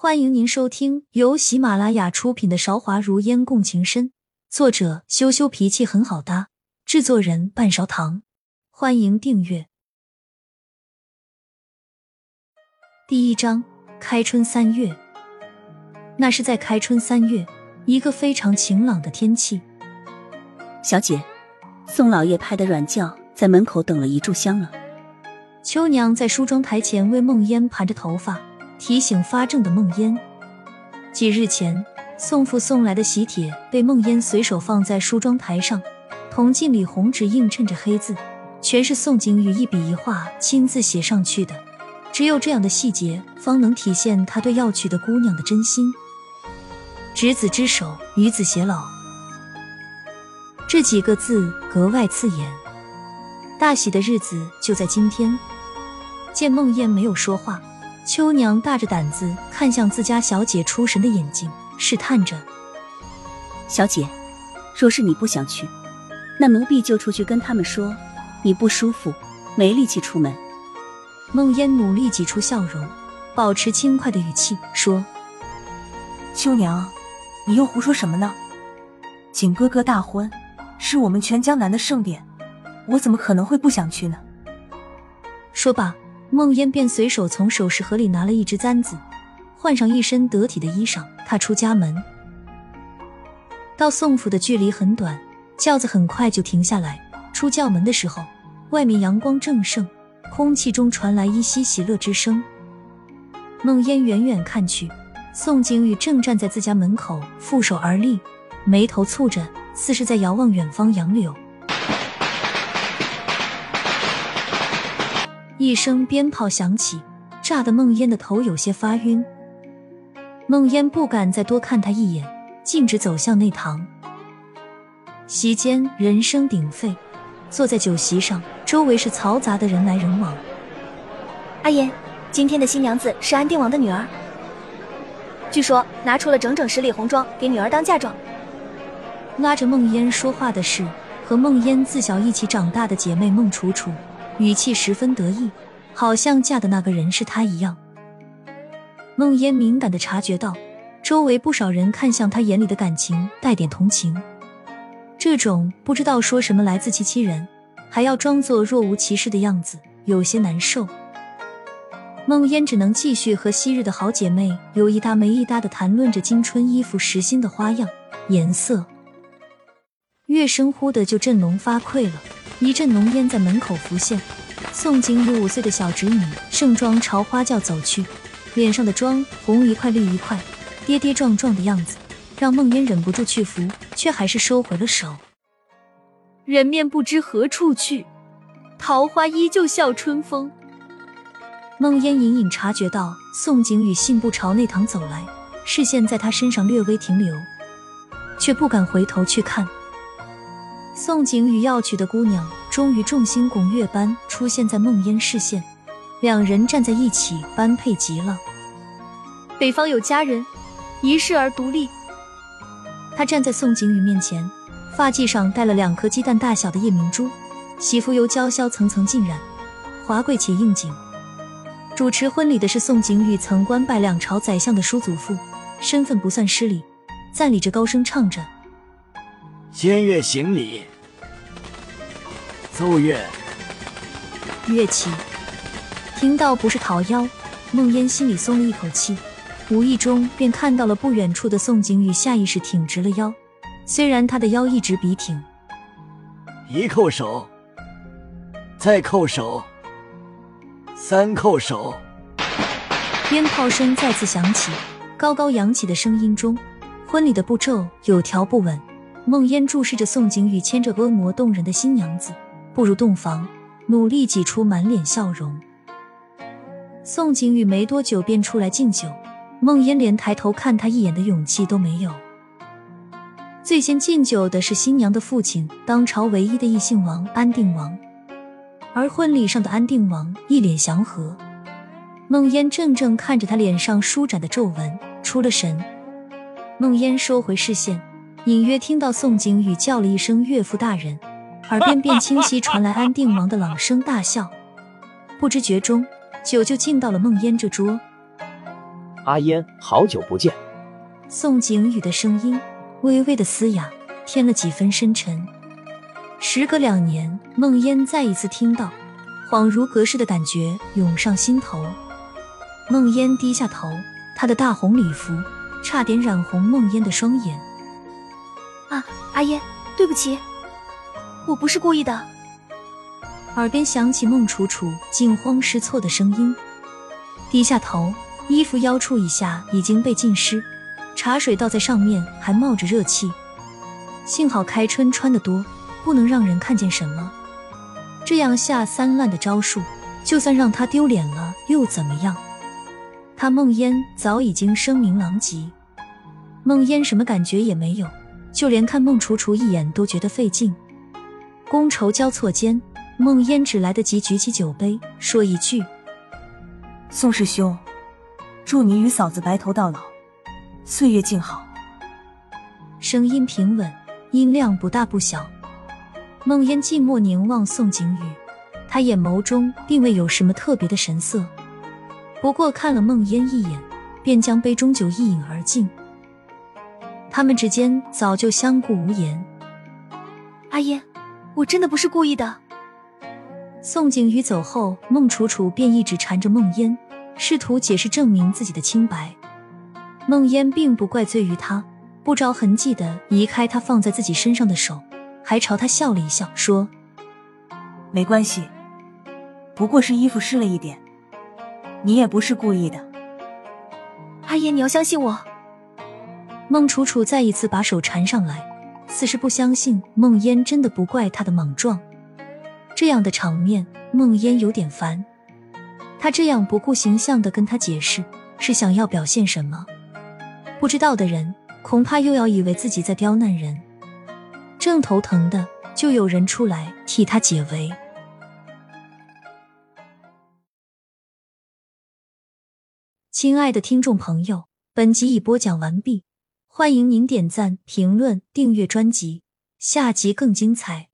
欢迎您收听由喜马拉雅出品的《韶华如烟共情深》，作者羞羞脾气很好搭，制作人半勺糖。欢迎订阅。第一章：开春三月。那是在开春三月，一个非常晴朗的天气。小姐，宋老爷派的软轿在门口等了一炷香了。秋娘在梳妆台前为梦烟盘着头发。提醒发怔的梦烟。几日前，宋父送来的喜帖被梦烟随手放在梳妆台上，铜镜里红纸映衬着黑字，全是宋景宇一笔一画亲自写上去的。只有这样的细节，方能体现他对要娶的姑娘的真心。执子之手，与子偕老，这几个字格外刺眼。大喜的日子就在今天。见梦烟没有说话。秋娘大着胆子看向自家小姐出神的眼睛，试探着：“小姐，若是你不想去，那奴婢就出去跟他们说你不舒服，没力气出门。”梦烟努力挤出笑容，保持轻快的语气说：“秋娘，你又胡说什么呢？景哥哥大婚，是我们全江南的盛典，我怎么可能会不想去呢？”说罢。梦烟便随手从首饰盒里拿了一只簪子，换上一身得体的衣裳，踏出家门。到宋府的距离很短，轿子很快就停下来。出轿门的时候，外面阳光正盛，空气中传来依稀喜乐之声。梦烟远远看去，宋景宇正站在自家门口，负手而立，眉头蹙着，似是在遥望远方杨柳。一声鞭炮响起，炸得梦烟的头有些发晕。梦烟不敢再多看他一眼，径直走向内堂。席间人声鼎沸，坐在酒席上，周围是嘈杂的人来人往。阿言，今天的新娘子是安定王的女儿，据说拿出了整整十里红妆给女儿当嫁妆。拉着梦烟说话的是和梦烟自小一起长大的姐妹孟楚楚。语气十分得意，好像嫁的那个人是他一样。梦烟敏感的察觉到，周围不少人看向他眼里的感情带点同情，这种不知道说什么来自欺欺人，还要装作若无其事的样子，有些难受。梦烟只能继续和昔日的好姐妹有一搭没一搭的谈论着今春衣服时新的花样、颜色。乐声忽的就振聋发聩了。一阵浓烟在门口浮现，宋景宇五岁的小侄女盛装朝花轿走去，脸上的妆红一块绿一块，跌跌撞撞的样子让梦烟忍不住去扶，却还是收回了手。人面不知何处去，桃花依旧笑春风。梦烟隐隐察觉到宋景宇信步朝内堂走来，视线在他身上略微停留，却不敢回头去看。宋景宇要娶的姑娘，终于众星拱月般出现在梦烟视线，两人站在一起，般配极了。北方有佳人，一世而独立。他站在宋景宇面前，发髻上戴了两颗鸡蛋大小的夜明珠，喜服由娇绡层层浸染，华贵且应景。主持婚礼的是宋景宇曾官拜两朝宰相的叔祖父，身份不算失礼，赞礼着高声唱着。仙乐行礼，奏乐，乐器。听到不是桃夭，梦烟心里松了一口气，无意中便看到了不远处的宋景宇，下意识挺直了腰。虽然他的腰一直笔挺，一叩首，再叩首，三叩首，鞭炮声再次响起，高高扬起的声音中，婚礼的步骤有条不紊。梦烟注视着宋景宇牵着婀娜动人的新娘子步入洞房，努力挤出满脸笑容。宋景宇没多久便出来敬酒，梦烟连抬头看他一眼的勇气都没有。最先敬酒的是新娘的父亲，当朝唯一的异姓王安定王，而婚礼上的安定王一脸祥和。梦烟怔怔看着他脸上舒展的皱纹，出了神。梦烟收回视线。隐约听到宋景宇叫了一声“岳父大人”，耳边便清晰传来安定王的朗声大笑。不知觉中，酒就进到了梦烟这桌。阿烟，好久不见。宋景宇的声音微微的嘶哑，添了几分深沉。时隔两年，梦烟再一次听到，恍如隔世的感觉涌上心头。梦烟低下头，她的大红礼服差点染红梦烟的双眼。啊，阿烟，对不起，我不是故意的。耳边响起孟楚楚惊慌失措的声音，低下头，衣服腰处以下已经被浸湿，茶水倒在上面还冒着热气。幸好开春穿得多，不能让人看见什么。这样下三滥的招数，就算让他丢脸了又怎么样？他梦烟早已经声名狼藉，梦烟什么感觉也没有，就连看孟楚楚一眼都觉得费劲。觥筹交错间。孟烟只来得及举起酒杯，说一句：“宋师兄，祝你与嫂子白头到老，岁月静好。”声音平稳，音量不大不小。孟烟寂寞凝望宋景宇，他眼眸中并未有什么特别的神色，不过看了孟烟一眼，便将杯中酒一饮而尽。他们之间早就相顾无言。阿烟，我真的不是故意的。宋景瑜走后，孟楚楚便一直缠着孟烟，试图解释证明自己的清白。孟烟并不怪罪于他，不着痕迹的移开他放在自己身上的手，还朝他笑了一笑，说：“没关系，不过是衣服湿了一点，你也不是故意的。”阿烟，你要相信我。孟楚楚再一次把手缠上来，似是不相信梦烟真的不怪他的莽撞。这样的场面，梦烟有点烦。他这样不顾形象的跟他解释，是想要表现什么？不知道的人恐怕又要以为自己在刁难人。正头疼的，就有人出来替他解围。亲爱的听众朋友，本集已播讲完毕，欢迎您点赞、评论、订阅专辑，下集更精彩。